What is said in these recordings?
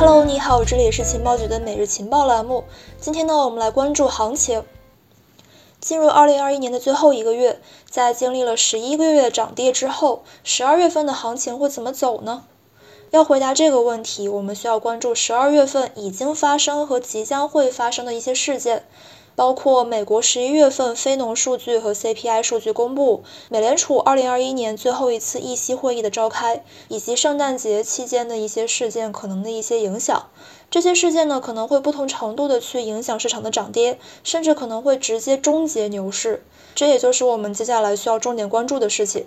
Hello，你好，这里是情报局的每日情报栏目。今天呢，我们来关注行情。进入二零二一年的最后一个月，在经历了十一个月的涨跌之后，十二月份的行情会怎么走呢？要回答这个问题，我们需要关注十二月份已经发生和即将会发生的一些事件。包括美国十一月份非农数据和 CPI 数据公布，美联储二零二一年最后一次议息会议的召开，以及圣诞节期间的一些事件可能的一些影响。这些事件呢，可能会不同程度的去影响市场的涨跌，甚至可能会直接终结牛市。这也就是我们接下来需要重点关注的事情。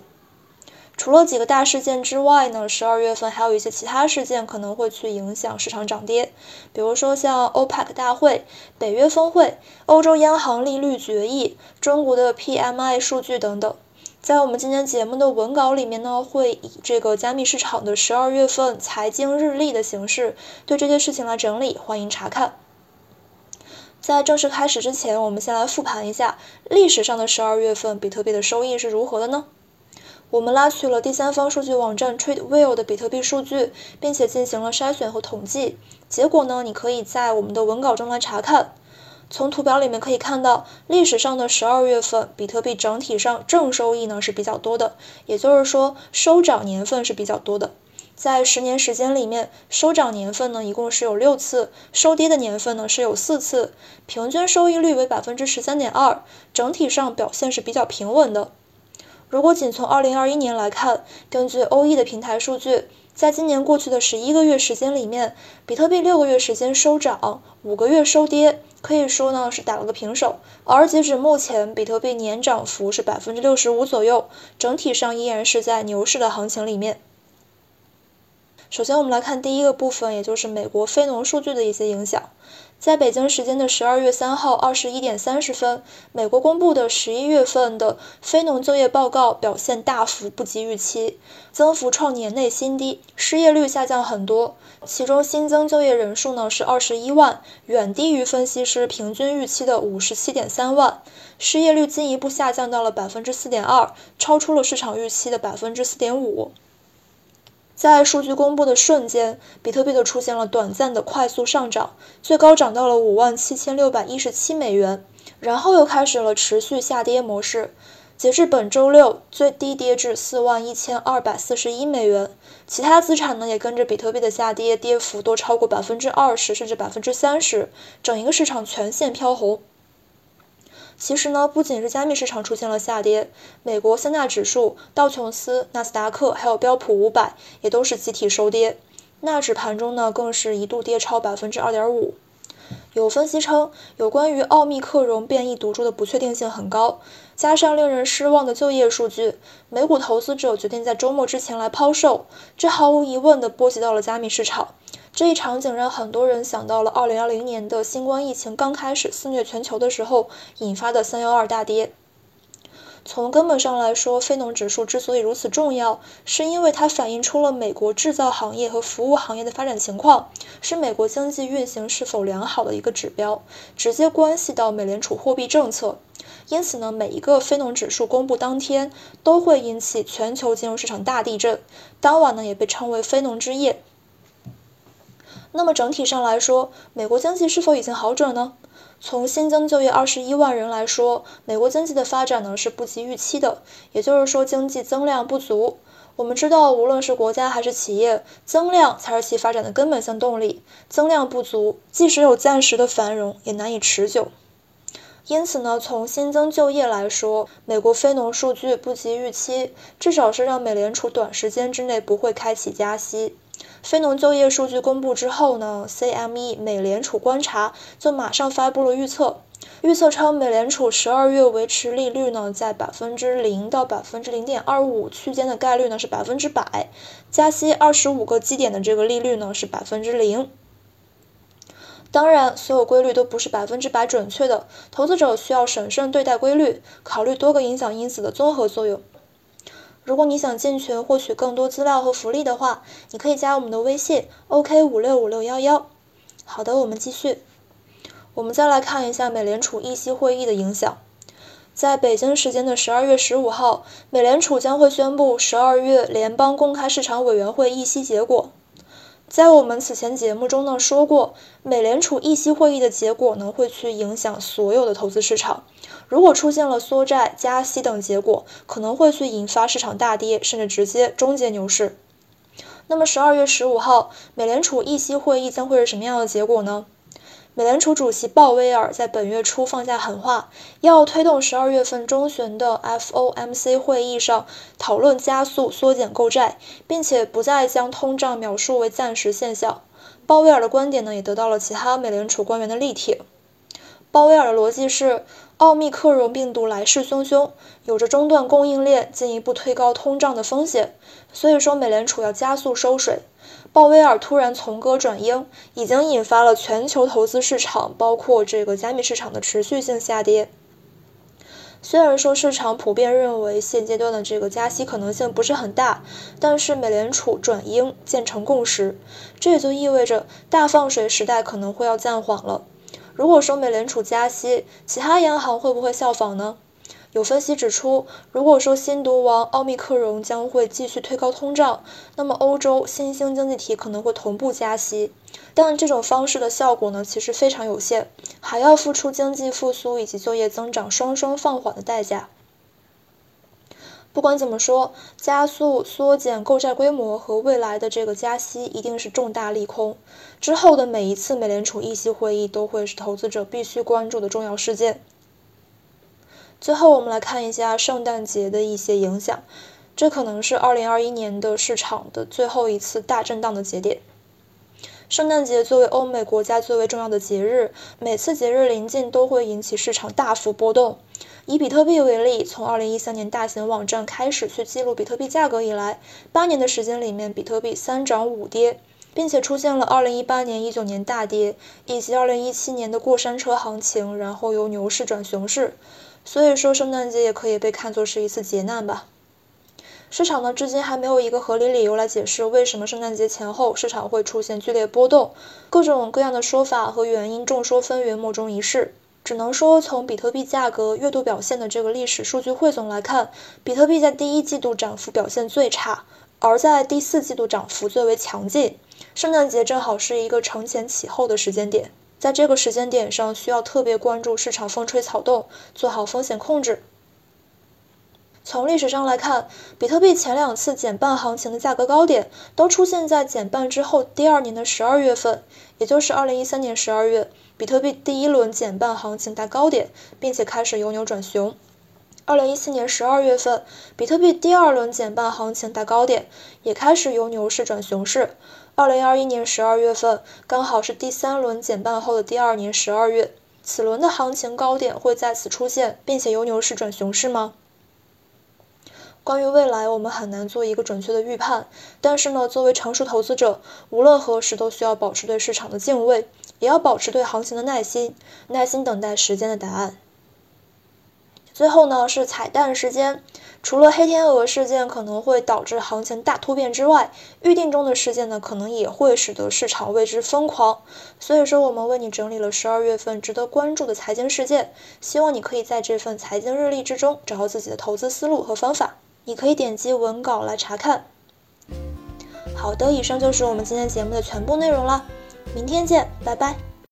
除了几个大事件之外呢，十二月份还有一些其他事件可能会去影响市场涨跌，比如说像 OPEC 大会、北约峰会、欧洲央行利率决议、中国的 PMI 数据等等。在我们今天节目的文稿里面呢，会以这个加密市场的十二月份财经日历的形式对这些事情来整理，欢迎查看。在正式开始之前，我们先来复盘一下历史上的十二月份比特币的收益是如何的呢？我们拉取了第三方数据网站 TradeWheel 的比特币数据，并且进行了筛选和统计。结果呢，你可以在我们的文稿中来查看。从图表里面可以看到，历史上的十二月份，比特币整体上正收益呢是比较多的，也就是说收涨年份是比较多的。在十年时间里面，收涨年份呢一共是有六次，收跌的年份呢是有四次，平均收益率为百分之十三点二，整体上表现是比较平稳的。如果仅从二零二一年来看，根据欧 E 的平台数据，在今年过去的十一个月时间里面，比特币六个月时间收涨，五个月收跌，可以说呢是打了个平手。而截止目前，比特币年涨幅是百分之六十五左右，整体上依然是在牛市的行情里面。首先，我们来看第一个部分，也就是美国非农数据的一些影响。在北京时间的十二月三号二十一点三十分，美国公布的十一月份的非农就业报告表现大幅不及预期，增幅创年内新低，失业率下降很多。其中新增就业人数呢是二十一万，远低于分析师平均预期的五十七点三万，失业率进一步下降到了百分之四点二，超出了市场预期的百分之四点五。在数据公布的瞬间，比特币的出现了短暂的快速上涨，最高涨到了五万七千六百一十七美元，然后又开始了持续下跌模式。截至本周六，最低跌至四万一千二百四十一美元。其他资产呢也跟着比特币的下跌，跌幅都超过百分之二十甚至百分之三十，整一个市场全线飘红。其实呢，不仅是加密市场出现了下跌，美国三大指数道琼斯、纳斯达克还有标普五百也都是集体收跌，纳指盘中呢更是一度跌超百分之二点五。有分析称，有关于奥密克戎变异毒株的不确定性很高，加上令人失望的就业数据，美股投资者决定在周末之前来抛售，这毫无疑问的波及到了加密市场。这一场景让很多人想到了2020年的新冠疫情刚开始肆虐全球的时候引发的312大跌。从根本上来说，非农指数之所以如此重要，是因为它反映出了美国制造行业和服务行业的发展情况，是美国经济运行是否良好的一个指标，直接关系到美联储货币政策。因此呢，每一个非农指数公布当天，都会引起全球金融市场大地震。当晚呢，也被称为非农之夜。那么整体上来说，美国经济是否已经好转呢？从新增就业二十一万人来说，美国经济的发展呢是不及预期的，也就是说经济增量不足。我们知道，无论是国家还是企业，增量才是其发展的根本性动力。增量不足，即使有暂时的繁荣，也难以持久。因此呢，从新增就业来说，美国非农数据不及预期，至少是让美联储短时间之内不会开启加息。非农就业数据公布之后呢，CME 美联储观察就马上发布了预测，预测称美联储十二月维持利率呢在百分之零到百分之零点二五区间的概率呢是百分之百，加息二十五个基点的这个利率呢是百分之零。当然，所有规律都不是百分之百准确的，投资者需要审慎对待规律，考虑多个影响因子的综合作用。如果你想进群获取更多资料和福利的话，你可以加我们的微信 OK 五六五六幺幺。好的，我们继续。我们再来看一下美联储议息会议的影响。在北京时间的十二月十五号，美联储将会宣布十二月联邦公开市场委员会议息结果。在我们此前节目中呢说过，美联储议息会议的结果呢会去影响所有的投资市场。如果出现了缩债、加息等结果，可能会去引发市场大跌，甚至直接终结牛市。那么十二月十五号，美联储议息会议将会是什么样的结果呢？美联储主席鲍威尔在本月初放下狠话，要推动十二月份中旬的 FOMC 会议上讨论加速缩减购债，并且不再将通胀描述为暂时现象。鲍威尔的观点呢，也得到了其他美联储官员的力挺。鲍威尔的逻辑是，奥密克戎病毒来势汹汹，有着中断供应链、进一步推高通胀的风险，所以说美联储要加速收水。鲍威尔突然从鸽转鹰，已经引发了全球投资市场，包括这个加密市场的持续性下跌。虽然说市场普遍认为现阶段的这个加息可能性不是很大，但是美联储转鹰渐成共识，这也就意味着大放水时代可能会要暂缓了。如果说美联储加息，其他央行会不会效仿呢？有分析指出，如果说新毒王奥密克戎将会继续推高通胀，那么欧洲新兴经济体可能会同步加息，但这种方式的效果呢，其实非常有限，还要付出经济复苏以及就业增长双双放缓的代价。不管怎么说，加速缩减购债规模和未来的这个加息一定是重大利空，之后的每一次美联储议息会议都会是投资者必须关注的重要事件。最后，我们来看一下圣诞节的一些影响。这可能是2021年的市场的最后一次大震荡的节点。圣诞节作为欧美国家最为重要的节日，每次节日临近都会引起市场大幅波动。以比特币为例，从2013年大型网站开始去记录比特币价格以来，八年的时间里面，比特币三涨五跌，并且出现了2018年、19年大跌，以及2017年的过山车行情，然后由牛市转熊市。所以说，圣诞节也可以被看作是一次劫难吧。市场呢，至今还没有一个合理理由来解释为什么圣诞节前后市场会出现剧烈波动，各种各样的说法和原因众说纷纭，莫衷一是。只能说，从比特币价格月度表现的这个历史数据汇总来看，比特币在第一季度涨幅表现最差，而在第四季度涨幅最为强劲。圣诞节正好是一个承前启后的时间点。在这个时间点上，需要特别关注市场风吹草动，做好风险控制。从历史上来看，比特币前两次减半行情的价格高点，都出现在减半之后第二年的十二月份，也就是二零一三年十二月，比特币第一轮减半行情达高点，并且开始由牛转熊。二零一四年十二月份，比特币第二轮减半行情达高点，也开始由牛市转熊市。二零二一年十二月份，刚好是第三轮减半后的第二年十二月，此轮的行情高点会再次出现，并且由牛市转熊市吗？关于未来，我们很难做一个准确的预判。但是呢，作为成熟投资者，无论何时都需要保持对市场的敬畏，也要保持对行情的耐心，耐心等待时间的答案。最后呢，是彩蛋时间。除了黑天鹅事件可能会导致行情大突变之外，预定中的事件呢，可能也会使得市场为之疯狂。所以说，我们为你整理了十二月份值得关注的财经事件，希望你可以在这份财经日历之中找到自己的投资思路和方法。你可以点击文稿来查看。好的，以上就是我们今天节目的全部内容了，明天见，拜拜。